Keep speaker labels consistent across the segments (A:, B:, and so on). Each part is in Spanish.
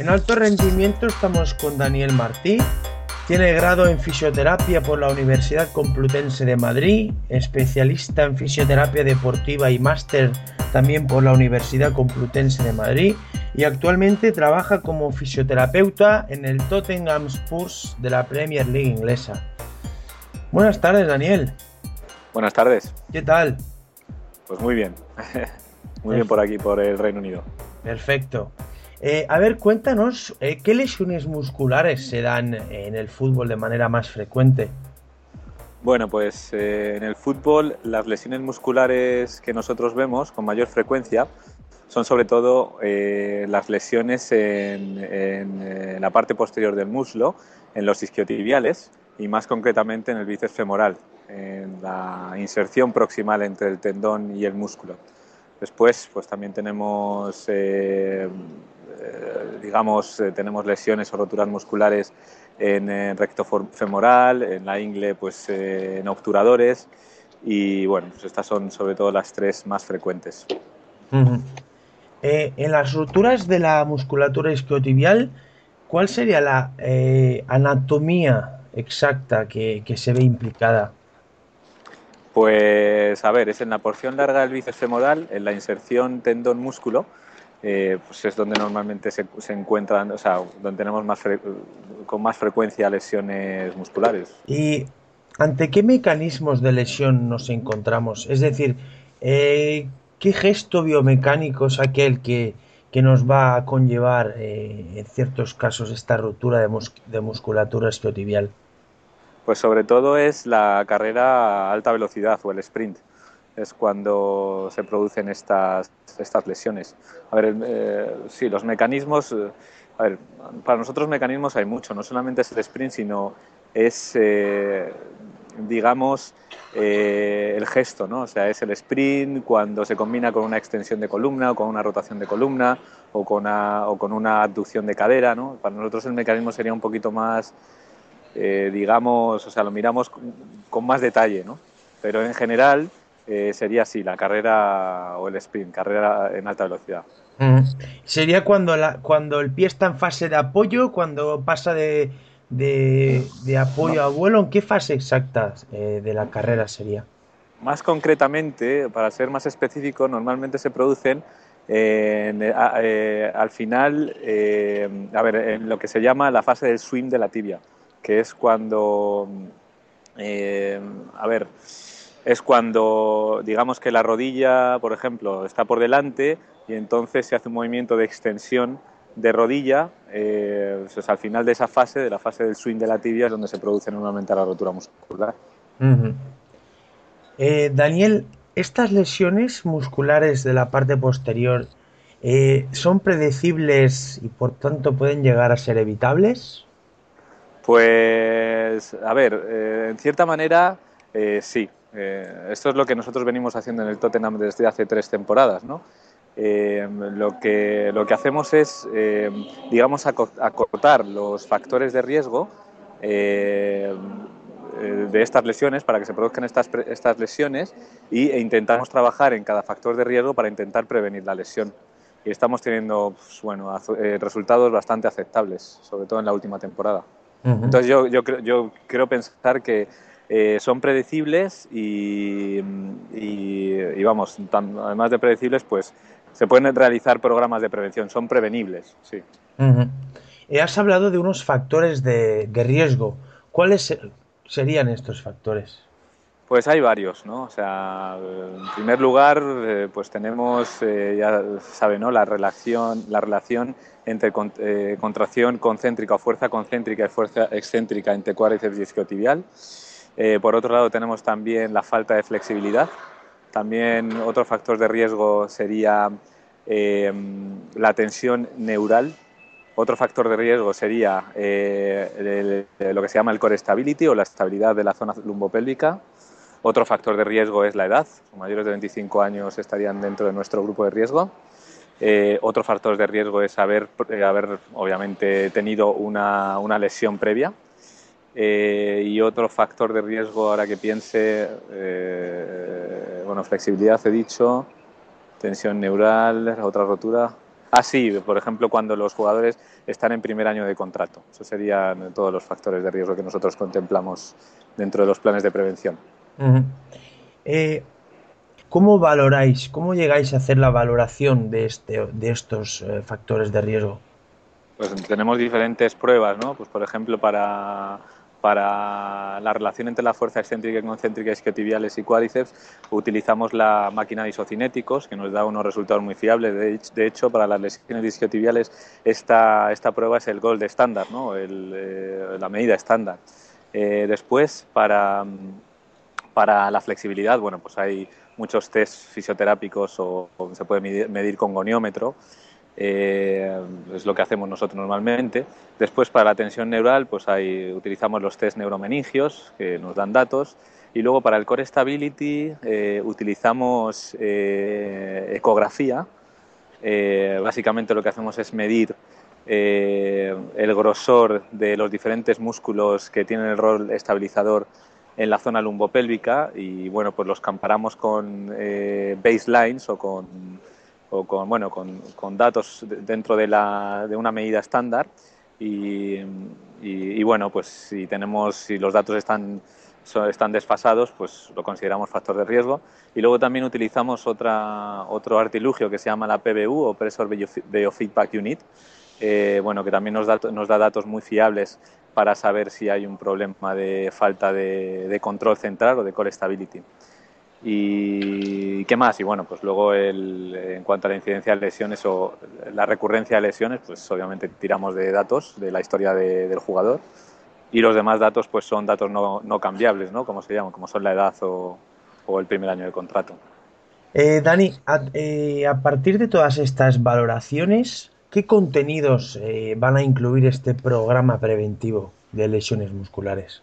A: En alto rendimiento estamos con Daniel Martí. Tiene grado en fisioterapia por la Universidad Complutense de Madrid, especialista en fisioterapia deportiva y máster también por la Universidad Complutense de Madrid y actualmente trabaja como fisioterapeuta en el Tottenham Spurs de la Premier League inglesa. Buenas tardes, Daniel.
B: Buenas tardes.
A: ¿Qué tal?
B: Pues muy bien. muy bien por aquí, por el Reino Unido.
A: Perfecto. Eh, a ver, cuéntanos, eh, ¿qué lesiones musculares se dan en el fútbol de manera más frecuente?
B: Bueno, pues eh, en el fútbol las lesiones musculares que nosotros vemos con mayor frecuencia son sobre todo las lesiones en, la parte posterior del muslo, en los isquiotibiales y más concretamente en el bíceps femoral, en la inserción proximal entre el tendón y el músculo. Después, pues también tenemos digamos, eh, tenemos lesiones o roturas musculares en, el recto femoral, en la ingle, pues en obturadores y bueno, pues estas son sobre todo las tres más frecuentes.
A: Eh, en las roturas de la musculatura isquiotibial, ¿cuál sería la anatomía exacta que, que, se ve implicada?
B: Pues a ver, es en la porción larga del bíceps femoral, en la inserción tendón-músculo, eh, pues es donde normalmente se, encuentran, o sea, donde tenemos más con más frecuencia lesiones musculares.
A: ¿Y ante qué mecanismos de lesión nos encontramos? Es decir, eh, ¿qué gesto biomecánico es aquel que, nos va a conllevar eh, en ciertos casos esta ruptura de, de musculatura esquiotibial?
B: Pues sobre todo es la carrera a alta velocidad o el sprint es cuando se producen estas, estas lesiones. A ver, eh, sí, los mecanismos, eh, para nosotros mecanismos hay mucho, no solamente es el sprint, sino es, eh, digamos, el gesto, ¿no? O sea, es el sprint cuando se combina con una extensión de columna o con una rotación de columna o con una, o con una abducción de cadera, ¿no? Para nosotros el mecanismo sería un poquito más, digamos, o sea, lo miramos con más detalle, ¿no? Pero en general eh, sería así, la carrera o el sprint, carrera en alta velocidad.
A: Sería cuando, la, cuando el pie está en fase de apoyo, cuando pasa de, de, apoyo a vuelo, ¿en qué fase exacta eh, de la carrera sería?
B: Más concretamente, para ser más específico, normalmente se producen eh, al final, a ver, en lo que se llama la fase del swing de la tibia, que es cuando, a ver, es cuando digamos que la rodilla, por ejemplo, está por delante y entonces se hace un movimiento de extensión de rodilla, eh, pues al final de esa fase, de la fase del swing de la tibia, es donde se produce normalmente la rotura muscular.
A: Eh, Daniel, ¿estas lesiones musculares de la parte posterior eh, son predecibles y por tanto pueden llegar a ser evitables?
B: Pues, a ver, en cierta manera sí, eh, esto es lo que nosotros venimos haciendo en el Tottenham desde hace tres temporadas. ¿no? Eh, lo, que, lo que hacemos es, eh, digamos, acortar los factores de riesgo de estas lesiones para que se produzcan estas, estas lesiones y, e intentamos trabajar en cada factor de riesgo para intentar prevenir la lesión. Y estamos teniendo pues, bueno, resultados bastante aceptables, sobre todo en la última temporada. Entonces yo, yo, yo quiero pensar que eh, son predecibles y, vamos, además de predecibles, pues se pueden realizar programas de prevención, son prevenibles, sí.
A: Eh, has hablado de unos factores de, riesgo. ¿Cuáles serían estos factores?
B: Pues hay varios, ¿no? O sea, en primer lugar, eh, pues tenemos, ya sabe, ¿no? La relación, la relación entre contracción concéntrica o fuerza concéntrica y fuerza excéntrica entre cuádriceps y isquiotibial. Eh, por otro lado, tenemos también la falta de flexibilidad. También otro factor de riesgo sería eh, la tensión neural. Otro factor de riesgo sería eh, lo que se llama el core stability o la estabilidad de la zona lumbopélvica. Otro factor de riesgo es la edad. Mayores de 25 años estarían dentro de nuestro grupo de riesgo. otro factor de riesgo es haber, haber obviamente, tenido una, una lesión previa eh, y otro factor de riesgo, ahora que piense, eh, bueno, flexibilidad he dicho, tensión neural, otra rotura. Ah, sí, por ejemplo, cuando los jugadores están en primer año de contrato. Eso serían todos los factores de riesgo que nosotros contemplamos dentro de los planes de prevención.
A: Eh, ¿Cómo valoráis, cómo llegáis a hacer la valoración de, este, de estos factores de riesgo?
B: Pues tenemos diferentes pruebas, ¿no? Pues por ejemplo, para para la relación entre la fuerza excéntrica y concéntrica isquiotibiales y cuádriceps utilizamos la máquina de isocinéticos que nos da unos resultados muy fiables. De hecho, para las lesiones isquiotibiales esta, esta prueba es el gold estándar, ¿no? Eh, la medida estándar. Eh, después, para, para la flexibilidad, bueno, pues hay muchos test fisioterápicos o, se puede medir con goniómetro. Eh, es lo que hacemos nosotros normalmente. Después, para la tensión neural, pues ahí utilizamos los test neuromeningios, que nos dan datos. Y luego, para el core stability, eh, utilizamos eh, ecografía. básicamente lo que hacemos es medir el grosor de los diferentes músculos que tienen el rol estabilizador en la zona lumbopélvica y bueno, pues los comparamos con baselines o con o con, bueno, con, con datos dentro de, la, de, una medida estándar y, y, bueno, pues si tenemos, si los datos están, están desfasados, pues lo consideramos factor de riesgo. Y luego también utilizamos otra, otro artilugio que se llama la PBU o Pressure Biofeedback Unit, eh, bueno, que también nos da, nos da datos muy fiables para saber si hay un problema de falta de, de control central o de core stability. ¿Y qué más? Y bueno, pues luego en cuanto a la incidencia de lesiones o la recurrencia de lesiones, pues obviamente tiramos de datos de la historia del jugador y los demás datos pues son datos no, no cambiables, ¿no? Como se llaman, como son la edad o, el primer año de contrato.
A: Eh, Dani, eh, a, partir de todas estas valoraciones, ¿qué contenidos eh, van a incluir este programa preventivo de lesiones musculares?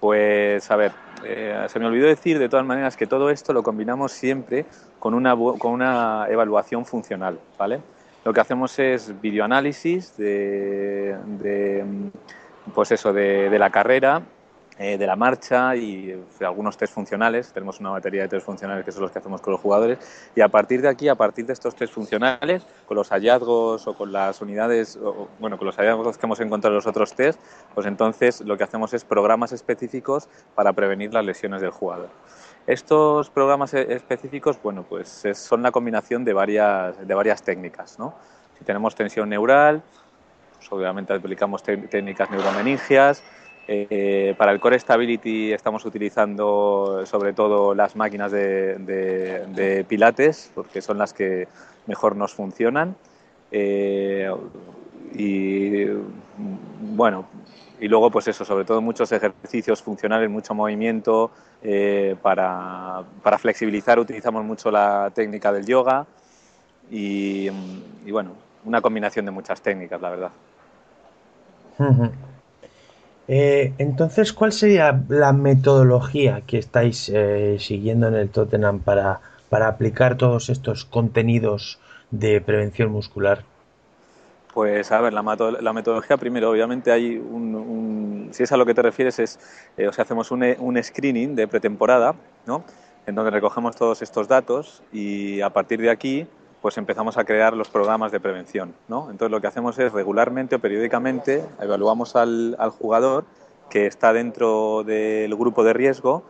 B: Pues a ver, eh, se me olvidó decir de todas maneras que todo esto lo combinamos siempre con una, con una evaluación funcional, ¿vale? Lo que hacemos es videoanálisis de, pues eso, de la carrera, eh, de la marcha y algunos test funcionales. Tenemos una batería de test funcionales que son los que hacemos con los jugadores. Y a partir de aquí, a partir de estos test funcionales, con los hallazgos o con las unidades, bueno, con los hallazgos que hemos encontrado en los otros test, pues entonces lo que hacemos es programas específicos para prevenir las lesiones del jugador. Estos programas e-, específicos, bueno, pues son la combinación de varias, de varias técnicas, ¿no? Si tenemos tensión neural, pues obviamente aplicamos técnicas neuromeningias, eh, para el Core Stability estamos utilizando sobre todo las máquinas de, Pilates, porque son las que mejor nos funcionan. Eh, y bueno, y luego pues eso, sobre todo muchos ejercicios funcionales, mucho movimiento. Eh, para, flexibilizar utilizamos mucho la técnica del yoga y, bueno, una combinación de muchas técnicas, la verdad.
A: Eh, entonces, ¿cuál sería la metodología que estáis eh, siguiendo en el Tottenham para, para aplicar todos estos contenidos de prevención muscular?
B: Pues a ver, la, metodología primero, obviamente hay un, si es a lo que te refieres, es, eh, o sea, hacemos un, un, screening de pretemporada, ¿no? En donde recogemos todos estos datos y a partir de aquí pues empezamos a crear los programas de prevención. ¿no? Entonces lo que hacemos es regularmente o periódicamente evaluamos al, jugador que está dentro del grupo de riesgo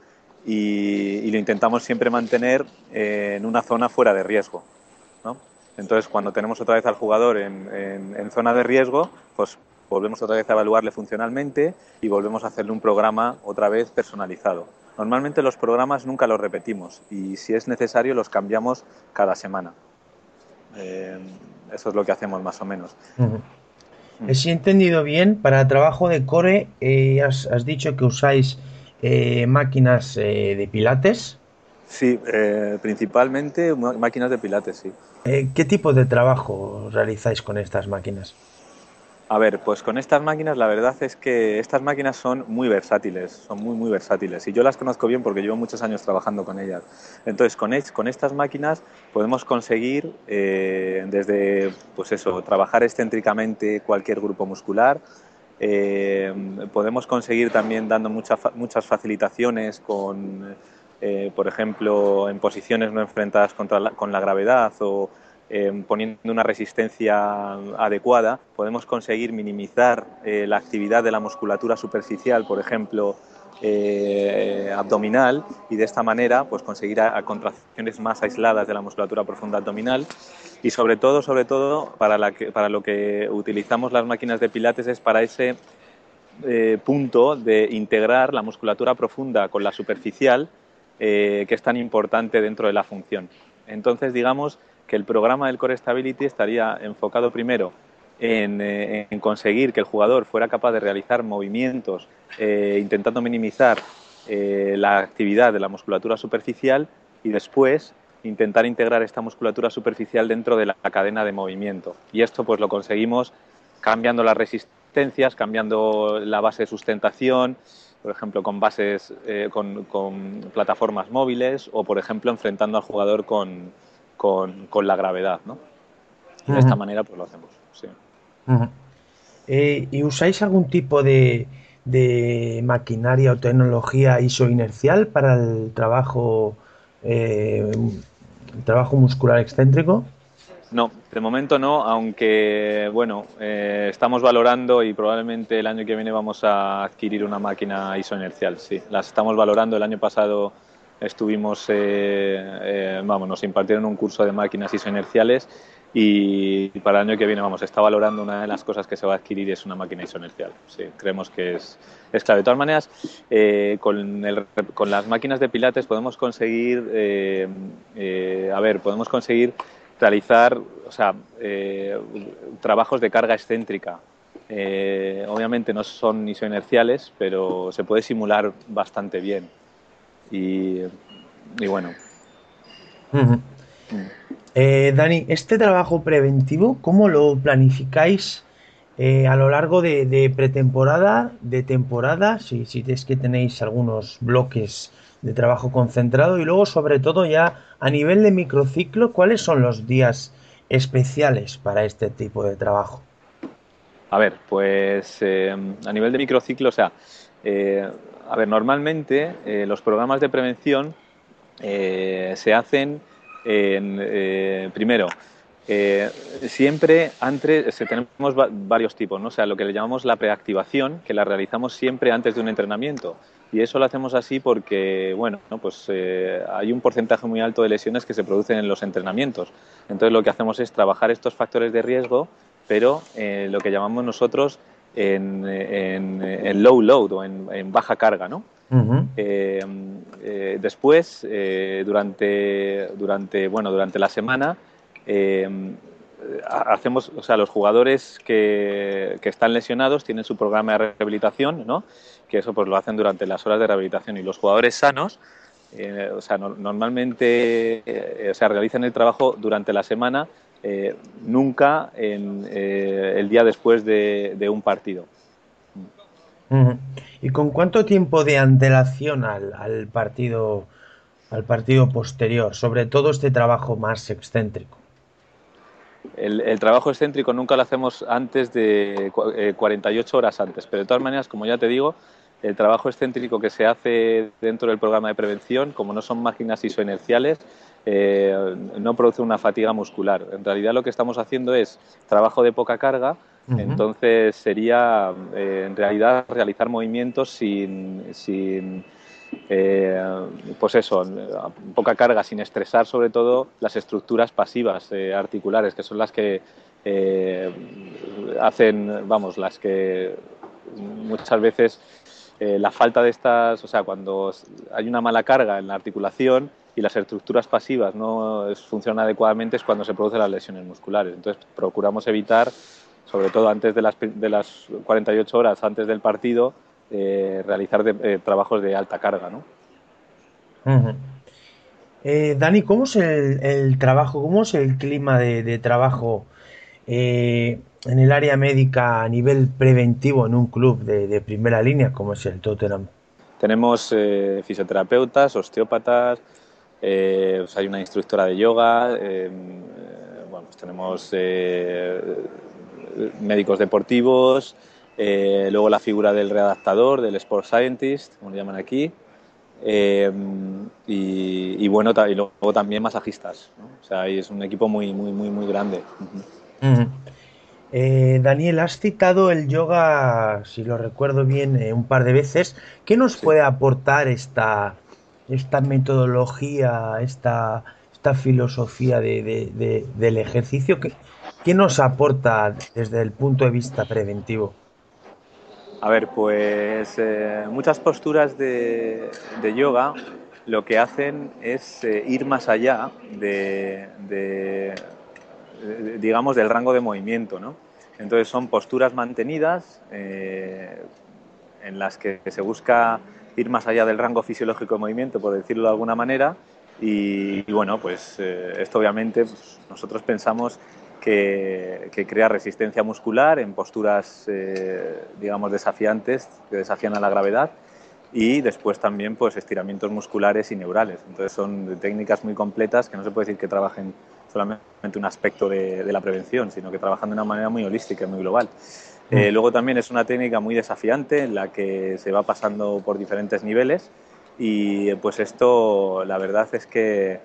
B: y, lo intentamos siempre mantener en una zona fuera de riesgo. Entonces cuando tenemos otra vez al jugador en, zona de riesgo, pues volvemos otra vez a evaluarle funcionalmente y volvemos a hacerle un programa otra vez personalizado. Normalmente los programas nunca los repetimos y si es necesario los cambiamos cada semana. Eh, eso es lo que hacemos más o menos.
A: Si he entendido bien, para trabajo de core eh, has, dicho que usáis eh, máquinas de pilates.
B: Sí, principalmente máquinas de pilates, sí.
A: ¿Qué tipo de trabajo realizáis con estas máquinas?
B: A ver, pues con estas máquinas la verdad es que estas máquinas son muy versátiles, son muy muy versátiles y yo las conozco bien porque llevo muchos años trabajando con ellas. Entonces con, estas máquinas podemos conseguir eh, desde pues eso, trabajar excéntricamente cualquier grupo muscular, eh, podemos conseguir también dando muchas facilitaciones con, eh, por ejemplo, en posiciones no enfrentadas contra con la gravedad o poniendo una resistencia adecuada, podemos conseguir minimizar la actividad de la musculatura superficial, por ejemplo, abdominal y de esta manera pues conseguir contracciones más aisladas de la musculatura profunda abdominal y sobre todo sobre todo para, para lo que utilizamos las máquinas de pilates es para ese eh, punto de integrar la musculatura profunda con la superficial, eh, que es tan importante dentro de la función. Entonces, digamos que el programa del Core Stability estaría enfocado primero en, eh, conseguir que el jugador fuera capaz de realizar movimientos intentando minimizar la actividad de la musculatura superficial y después intentar integrar esta musculatura superficial dentro de la cadena de movimiento. Y esto pues lo conseguimos cambiando la resistencia cambiando la base de sustentación, por ejemplo, con bases, eh, con, plataformas móviles o, por ejemplo, enfrentando al jugador con, con, la gravedad, ¿no? De esta manera, pues lo hacemos, sí.
A: Eh, ¿Y usáis algún tipo de, de, maquinaria o tecnología isoinercial para el trabajo, eh, el trabajo muscular excéntrico?
B: No, de momento no, aunque bueno, eh, estamos valorando y probablemente el año que viene vamos a adquirir una máquina isoinercial, sí. Las estamos valorando. El año pasado estuvimos, eh, eh, vamos, nos impartieron un curso de máquinas isoinerciales y para el año que viene, vamos, está valorando una de las cosas que se va a adquirir es una máquina isoinercial. Sí, creemos que es, es clave. De todas maneras, con, con, las máquinas de pilates podemos conseguir, a ver, podemos conseguir realizar o sea, eh, trabajos de carga excéntrica. Eh, obviamente no son isoinerciales, pero se puede simular bastante bien. Y, bueno.
A: Eh, Dani, este trabajo preventivo, ¿cómo lo planificáis a lo largo de, pretemporada, de temporada? Si, si es que tenéis algunos bloques de trabajo concentrado y luego sobre todo ya a nivel de microciclo, ¿cuáles son los días especiales para este tipo de trabajo?
B: A ver, pues eh, a nivel de microciclo, o sea, eh, a ver, normalmente eh, los programas de prevención se hacen en, primero, siempre antes, tenemos varios tipos, ¿no? O sea, lo que le llamamos la preactivación, que la realizamos siempre antes de un entrenamiento. Y eso lo hacemos así porque, bueno, pues eh, hay un porcentaje muy alto de lesiones que se producen en los entrenamientos. Entonces lo que hacemos es trabajar estos factores de riesgo, pero eh, lo que llamamos nosotros en, low load o en, baja carga, ¿no? Eh, después, durante, durante, bueno, durante la semana, hacemos, o sea, los jugadores que, que, están lesionados tienen su programa de rehabilitación, ¿no? que eso pues lo hacen durante las horas de rehabilitación y los jugadores sanos eh, o sea, normalmente eh, se realizan el trabajo durante la semana, eh, nunca en, el día después de, un partido.
A: ¿Y con cuánto tiempo de antelación al, partido al partido posterior, sobre todo este trabajo más excéntrico?
B: El, el, trabajo excéntrico nunca lo hacemos antes de 48 horas antes, pero de todas maneras, como ya te digo, el trabajo excéntrico que se hace dentro del programa de prevención, como no son máquinas isoinerciales, eh, no produce una fatiga muscular. En realidad lo que estamos haciendo es trabajo de poca carga, entonces sería eh, en realidad realizar movimientos sin, sin eh, pues eso, poca carga, sin estresar sobre todo las estructuras pasivas articulares, que son las que hacen, vamos, las que muchas veces eh, la falta de estas, o sea, cuando hay una mala carga en la articulación y las estructuras pasivas no funcionan adecuadamente es cuando se producen las lesiones musculares. Entonces procuramos evitar, sobre todo antes de las, de las 48 horas antes del partido, eh, realizar eh, trabajos de alta carga. ¿no?
A: Dani, ¿cómo es el, trabajo, cómo es el clima de, trabajo en el área médica a nivel preventivo en un club de, primera línea como es el Tottenham?
B: Tenemos eh, fisioterapeutas, osteópatas, eh, pues hay una instructora de yoga, eh, bueno, pues tenemos médicos deportivos, luego la figura del readaptador, del sport scientist, como le llaman aquí. y, bueno, y luego también masajistas. O sea, es un equipo muy, muy, muy, muy grande.
A: Eh, Daniel, has citado el yoga, si lo recuerdo bien, eh, un par de veces. ¿Qué nos puede aportar esta, esta metodología, esta, esta filosofía de, del ejercicio? ¿Qué, ¿Qué nos aporta desde el punto de vista preventivo?
B: A ver, pues eh, muchas posturas de, yoga lo que hacen es eh, ir más allá de, digamos, del rango de movimiento, ¿no? Entonces son posturas mantenidas eh, en las que se busca ir más allá del rango fisiológico de movimiento, por decirlo de alguna manera, y, bueno, pues esto obviamente pues, nosotros pensamos que, crea resistencia muscular en posturas, eh, digamos, desafiantes, que desafían a la gravedad y después también pues estiramientos musculares y neurales. Entonces son técnicas muy completas que no se puede decir que trabajen solamente un aspecto de, la prevención, sino que trabajan de una manera muy holística muy global. Eh, mm. luego también es una técnica muy desafiante en la que se va pasando por diferentes niveles y pues esto la verdad es que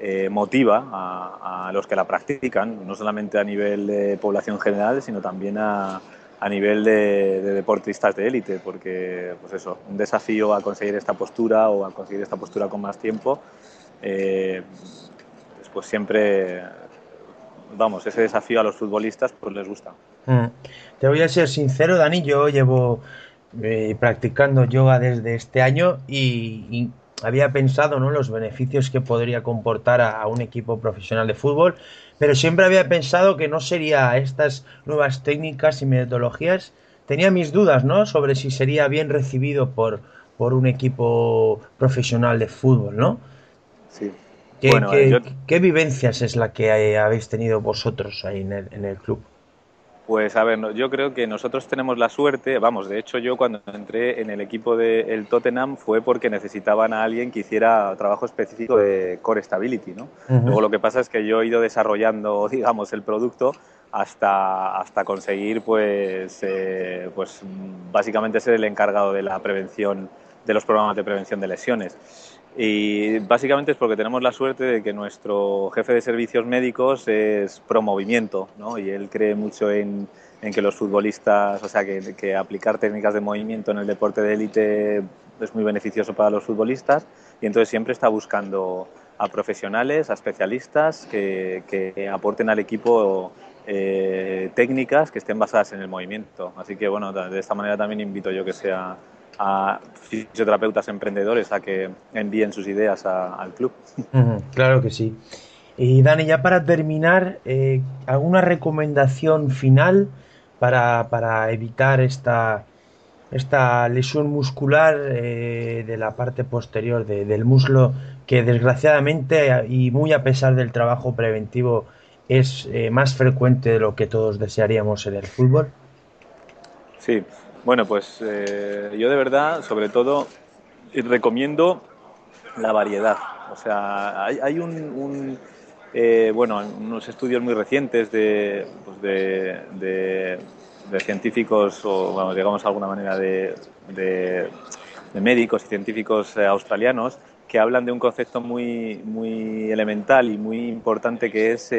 B: eh, motiva a, los que la practican, no solamente a nivel de población general, sino también a, a nivel de, deportistas de élite, porque pues eso, un desafío a conseguir esta postura o a conseguir esta postura con más tiempo, eh, pues siempre, vamos, ese desafío a los futbolistas pues les gusta.
A: Mm. Te voy a ser sincero, Dani, yo llevo eh, practicando yoga desde este año y había pensado ¿no? los beneficios que podría comportar a, un equipo profesional de fútbol, pero siempre había pensado que no sería estas nuevas técnicas y metodologías. Tenía mis dudas ¿no? sobre si sería bien recibido por, por un equipo profesional de fútbol, ¿no?
B: Sí.
A: ¿Qué, eh, qué, vivencias es la que habéis tenido vosotros ahí en el, en el club?
B: Pues a ver, yo creo que nosotros tenemos la suerte, vamos, de hecho yo cuando entré en el equipo del Tottenham fue porque necesitaban a alguien que hiciera trabajo específico de core stability, ¿no? Luego lo que pasa es que yo he ido desarrollando, digamos, el producto hasta, hasta conseguir, pues, eh, pues básicamente ser el encargado de la prevención, de los programas de prevención de lesiones. Y básicamente es porque tenemos la suerte de que nuestro jefe de servicios médicos es pro movimiento, ¿no? Y él cree mucho en, en que los futbolistas, o sea, que, que, aplicar técnicas de movimiento en el deporte de élite es muy beneficioso para los futbolistas y entonces siempre está buscando a profesionales, a especialistas que, que aporten al equipo eh, técnicas que estén basadas en el movimiento. Así que bueno, de esta manera también invito yo que sea a fisioterapeutas emprendedores a que envíen sus ideas al club.
A: claro que sí. Y Dani, ya para terminar, eh, ¿alguna recomendación final para, evitar esta, esta lesión muscular eh, de la parte posterior del muslo que desgraciadamente y muy a pesar del trabajo preventivo es eh, más frecuente de lo que todos desearíamos en el fútbol?
B: Sí, bueno, pues eh, yo de verdad, sobre todo, recomiendo la variedad. O sea, hay, un, eh, bueno, unos estudios muy recientes de, pues de, científicos o, vamos, digamos, de alguna manera de, médicos y científicos australianos que hablan de un concepto muy, muy elemental y muy importante que es,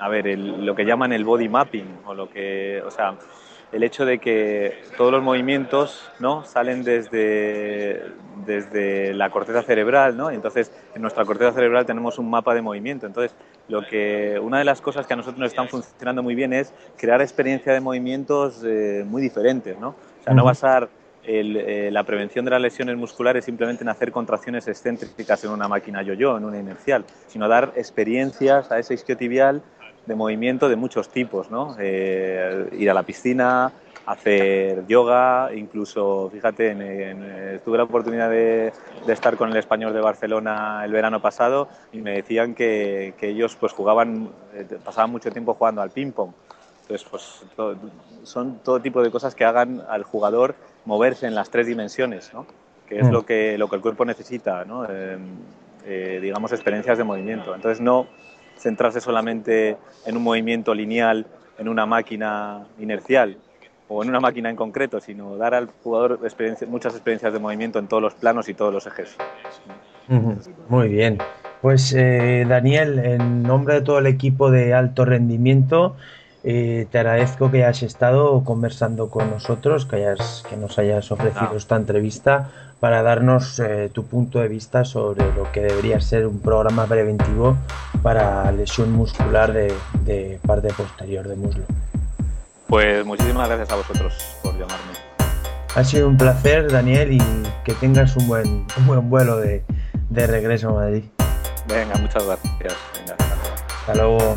B: a ver, lo que llaman el body mapping o lo que, o sea, el hecho de que todos los movimientos ¿no? salen desde, desde la corteza cerebral, ¿no? entonces en nuestra corteza cerebral tenemos un mapa de movimiento. Entonces, lo que, una de las cosas que a nosotros nos están funcionando muy bien es crear experiencia de movimientos eh, muy diferentes. ¿no? O sea, no basar eh, la prevención de las lesiones musculares simplemente en hacer contracciones excéntricas en una máquina yo-yo, en una inercial, sino dar experiencias a ese isquiotibial de movimiento de muchos tipos, ¿no? Eh, ir a la piscina, hacer yoga, incluso, fíjate, en, tuve la oportunidad de, estar con el español de Barcelona el verano pasado y me decían que, ellos pues jugaban, eh, pasaban mucho tiempo jugando al ping-pong. Entonces, pues son todo tipo de cosas que hagan al jugador moverse en las tres dimensiones, ¿no? que es mm. lo que, lo que el cuerpo necesita, ¿no? Eh, digamos, experiencias de movimiento. Entonces, no centrarse solamente en un movimiento lineal en una máquina inercial, o en una máquina en concreto, sino dar al jugador muchas experiencias de movimiento en todos los planos y todos los ejes.
A: Muy bien. Pues eh, Daniel, en nombre de todo el equipo de alto rendimiento, eh, te agradezco que hayas estado conversando con nosotros, que, hayas, que nos hayas ofrecido esta entrevista para darnos eh, tu punto de vista sobre lo que debería ser un programa preventivo para lesión muscular de, de parte posterior de muslo.
B: Pues muchísimas gracias a vosotros por llamarme.
A: Ha sido un placer, Daniel, y que tengas un buen, un buen vuelo de, de regreso a Madrid.
B: Venga, muchas gracias.
A: Hasta luego.